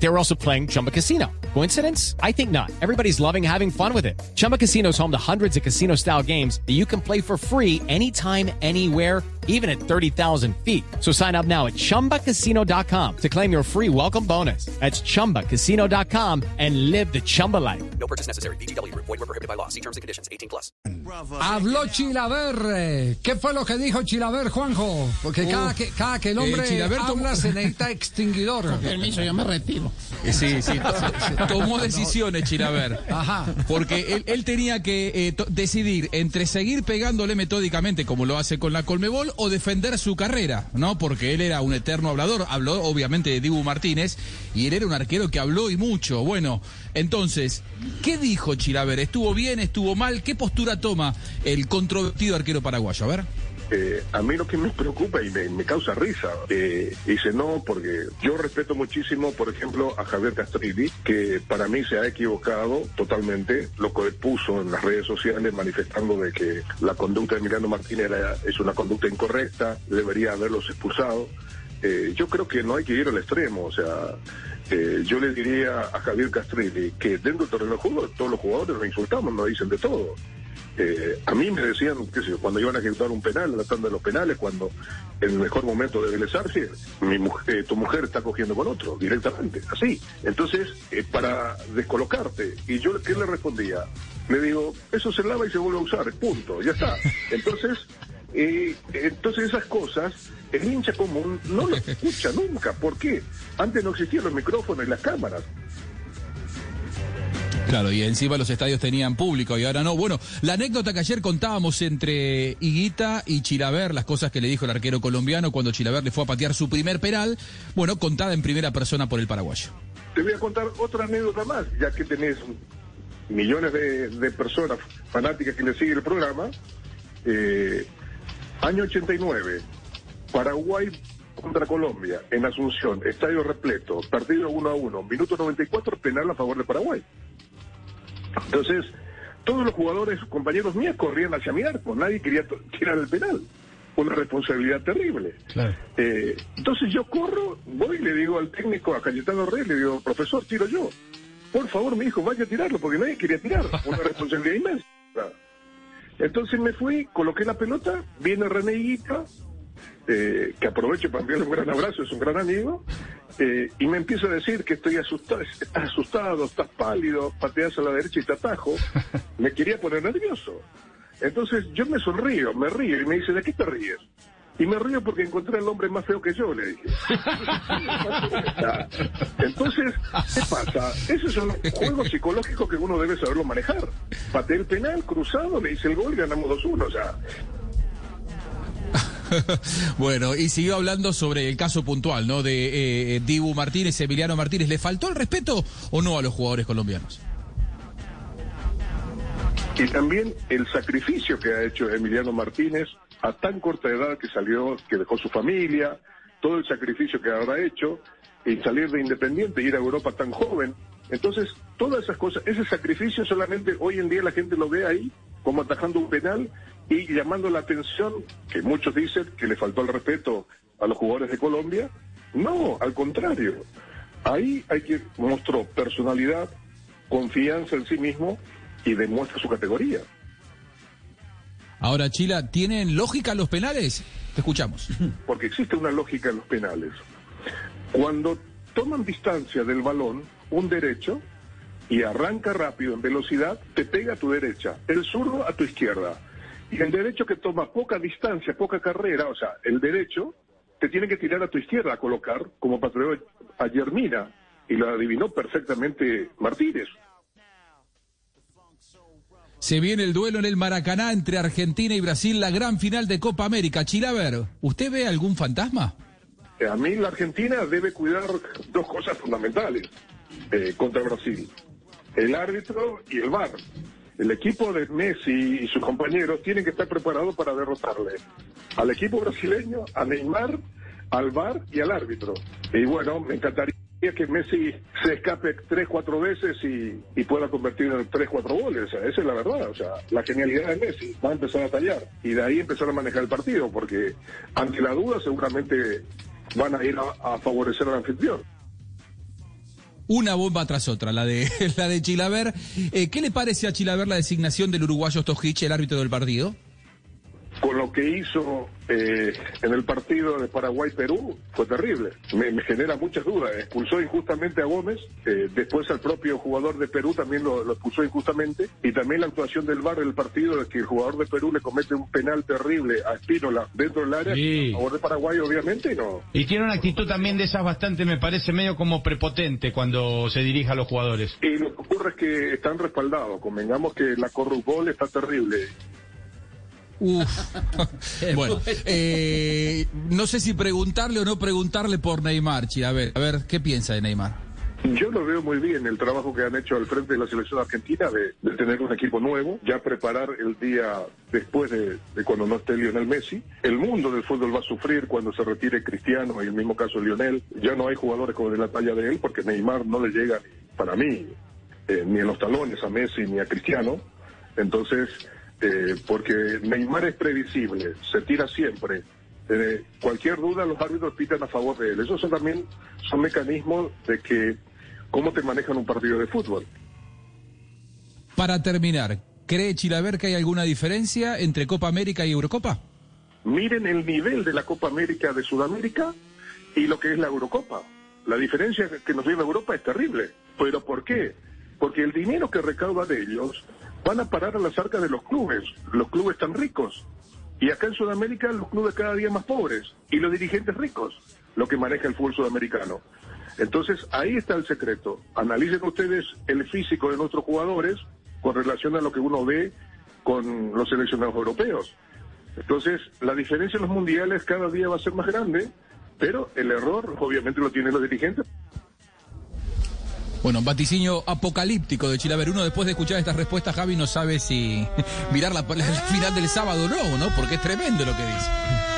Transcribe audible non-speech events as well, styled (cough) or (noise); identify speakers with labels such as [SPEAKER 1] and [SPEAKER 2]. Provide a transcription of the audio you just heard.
[SPEAKER 1] They were also playing Chumba Casino. Coincidence? I think not. Everybody's loving having fun with it. Chumba Casino is home to hundreds of casino style games that you can play for free anytime, anywhere, even at 30,000 feet. So sign up now at chumbacasino.com to claim your free welcome bonus. That's chumbacasino.com and live the Chumba life.
[SPEAKER 2] No purchase necessary. BGW. Void were prohibited by law. See terms and conditions. 18 plus.
[SPEAKER 3] Habló Chilaver. ¿Qué fue lo que dijo Chilaver, Juanjo? Porque cada, que, cada que el hombre
[SPEAKER 4] eh, Chilaver
[SPEAKER 3] habla se necesita extinguidor.
[SPEAKER 5] Permiso, yo me retiro.
[SPEAKER 4] Eh, Sí, sí, to- tomó decisiones, Chilaver.
[SPEAKER 3] Ajá.
[SPEAKER 4] Porque él, él tenía que eh, decidir entre seguir pegándole metódicamente, como lo hace con la Colmebol, o defender su carrera, ¿no? Porque él era un eterno hablador. Habló, obviamente, de Dibu Martínez, y él era un arquero que habló y mucho. Bueno, entonces, ¿qué dijo Chilaver? ¿Estuvo bien? ¿Estuvo mal? ¿Qué postura toma el controvertido arquero paraguayo? A ver.
[SPEAKER 6] Eh, a mí lo que me preocupa y me, me causa risa, eh, dice no, porque yo respeto muchísimo, por ejemplo, a Javier Castrilli, que para mí se ha equivocado totalmente, lo que puso en las redes sociales manifestando de que la conducta de Emiliano Martínez era- es una conducta incorrecta, debería haberlos expulsado. Eh, yo creo que no hay que ir al extremo, o sea, eh, yo le diría a Javier Castrilli que dentro del terreno de juego todos los jugadores nos insultamos, nos dicen de todo. Eh, a mí me decían, qué sé cuando iban a ejecutar un penal, la tanda de los penales, cuando en el mejor momento de Arce, mi mujer, tu mujer está cogiendo con otro, directamente, así. Entonces, eh, para descolocarte, y yo, ¿qué le respondía? Le digo, eso se lava y se vuelve a usar, punto, ya está. Entonces, eh, entonces esas cosas, el hincha común no lo escucha nunca. ¿Por qué? Antes no existían los micrófonos y las cámaras.
[SPEAKER 4] Claro, y encima los estadios tenían público y ahora no. Bueno, la anécdota que ayer contábamos entre Higuita y Chilaver, las cosas que le dijo el arquero colombiano cuando Chilaver le fue a patear su primer penal, bueno, contada en primera persona por el paraguayo.
[SPEAKER 6] Te voy a contar otra anécdota más, ya que tenés millones de, personas fanáticas que le siguen el programa. Eh, año 89, Paraguay contra Colombia, en Asunción, estadio repleto, partido 1 a 1, minuto 94, penal a favor de Paraguay. Entonces, todos los jugadores, compañeros míos, corrían hacia mi arco, nadie quería tirar el penal. Una responsabilidad terrible. Eh, entonces yo corro, voy y le digo al técnico, a Cayetano Rey, le digo, profesor, tiro yo. Por favor, mi hijo, vaya a tirarlo, porque nadie quería tirar. Una responsabilidad (laughs) inmensa. Entonces me fui, coloqué la pelota, viene René Higuita, eh, que aprovecho para enviarle un gran abrazo, es un gran amigo, eh, y me empieza a decir que estoy asustado, estás asustado, estás pálido, pateas a la derecha y te atajo. (laughs) Me quería poner nervioso. Entonces yo me sonrío, me río y me dice, ¿de qué te ríes? Y me río porque encontré al hombre más feo que yo, le dije. (laughs) Entonces, ¿qué pasa? Esos son juegos psicológicos que uno debe saberlo manejar. Pateé el penal, cruzado, le hice el gol y ganamos 2-1. O sea, (laughs)
[SPEAKER 4] bueno, y siguió hablando sobre el caso puntual, ¿no? De eh, Dibu Martínez, Emiliano Martínez. ¿Le faltó el respeto o no a los jugadores colombianos?
[SPEAKER 6] y también el sacrificio que ha hecho Emiliano Martínez a tan corta edad que salió, que dejó su familia, todo el sacrificio que habrá hecho y salir de Independiente, ir a Europa tan joven. Entonces, todas esas cosas, ese sacrificio solamente hoy en día la gente lo ve ahí como atajando un penal y llamando la atención, que muchos dicen que le faltó el respeto a los jugadores de Colombia. No, al contrario. Ahí hay que mostró personalidad, confianza en sí mismo y demuestra su categoría.
[SPEAKER 4] Ahora, Chila, ¿tienen lógica los penales? Te escuchamos. (laughs)
[SPEAKER 6] porque existe una lógica en los penales. Cuando toman distancia del balón, un derecho, y arranca rápido en velocidad, te pega a tu derecha, el zurdo a tu izquierda. Y el derecho que toma poca distancia, poca carrera, o sea, el derecho, te tiene que tirar a tu izquierda a colocar, como patrón ayer Mina, y lo adivinó perfectamente Martínez.
[SPEAKER 4] Se viene el duelo en el Maracaná entre Argentina y Brasil, la gran final de Copa América. Chilaver, ¿usted ve algún fantasma?
[SPEAKER 6] A mí la Argentina debe cuidar dos cosas fundamentales eh, contra Brasil. El árbitro y el VAR. El equipo de Messi y sus compañeros tienen que estar preparados para derrotarle al equipo brasileño, a Neymar, al VAR y al árbitro. Y bueno, me encantaría que Messi se escape tres, cuatro veces y, pueda convertir en tres, cuatro goles. Esa es la verdad. O sea, la genialidad de Messi va a empezar a tallar y de ahí empezar a manejar el partido, porque ante la duda seguramente van a ir a favorecer al anfitrión.
[SPEAKER 4] Una bomba tras otra, la de (laughs) la de Chilaver. Eh, ¿Qué le parece a Chilaver la designación del uruguayo Stojic, el árbitro del partido?
[SPEAKER 6] Con lo que hizo eh, en el partido de Paraguay-Perú fue terrible. Me, me, genera muchas dudas. Expulsó injustamente a Gómez, eh, después al propio jugador de Perú también lo, lo, expulsó injustamente, y también la actuación del VAR del partido de que el jugador de Perú le comete un penal terrible a Espínola dentro del área,
[SPEAKER 5] Sí.
[SPEAKER 6] a favor de Paraguay obviamente, no.
[SPEAKER 5] Y tiene una actitud también de esas bastante, me parece, medio como prepotente cuando se dirige a los jugadores.
[SPEAKER 6] Y lo que ocurre es que están respaldados. Convengamos que la corrupción está terrible.
[SPEAKER 4] Uf. (laughs) bueno, eh, no sé si preguntarle o no preguntarle por Neymar, Chi. A ver, a ver, ¿qué piensa de Neymar?
[SPEAKER 6] Yo lo veo muy bien el trabajo que han hecho al frente de la selección argentina de, tener un equipo nuevo, ya preparar el día después de, cuando no esté Lionel Messi. El mundo del fútbol va a sufrir cuando se retire Cristiano y el mismo caso Lionel. Ya no hay jugadores como de la talla de él porque Neymar no le llega, para mí, eh, ni en los talones a Messi ni a Cristiano. Entonces, eh, porque Neymar es previsible, se tira siempre. Eh, cualquier duda los árbitros pitan a favor de él. Esos son también son mecanismos de que cómo te manejan un partido de fútbol.
[SPEAKER 4] Para terminar, ¿cree Chilaver que hay alguna diferencia entre Copa América y Eurocopa?
[SPEAKER 6] Miren el nivel de la Copa América de Sudamérica y lo que es la Eurocopa. La diferencia que nos viene Europa es terrible. ¿Pero por qué? Porque el dinero que recauda de ellos van a parar a las arcas de los clubes. Los clubes están ricos. Y acá en Sudamérica los clubes cada día más pobres. Y los dirigentes ricos, lo que maneja el fútbol sudamericano. Entonces ahí está el secreto. Analicen ustedes el físico de nuestros jugadores con relación a lo que uno ve con los seleccionados europeos. Entonces la diferencia en los mundiales cada día va a ser más grande, pero el error obviamente lo tienen los dirigentes.
[SPEAKER 4] Bueno, vaticinio apocalíptico de Chilaver. Uno después de escuchar estas respuestas, Javi, no sabe si (laughs) mirar la, la, la final del sábado o no, ¿no? Porque es tremendo lo que dice.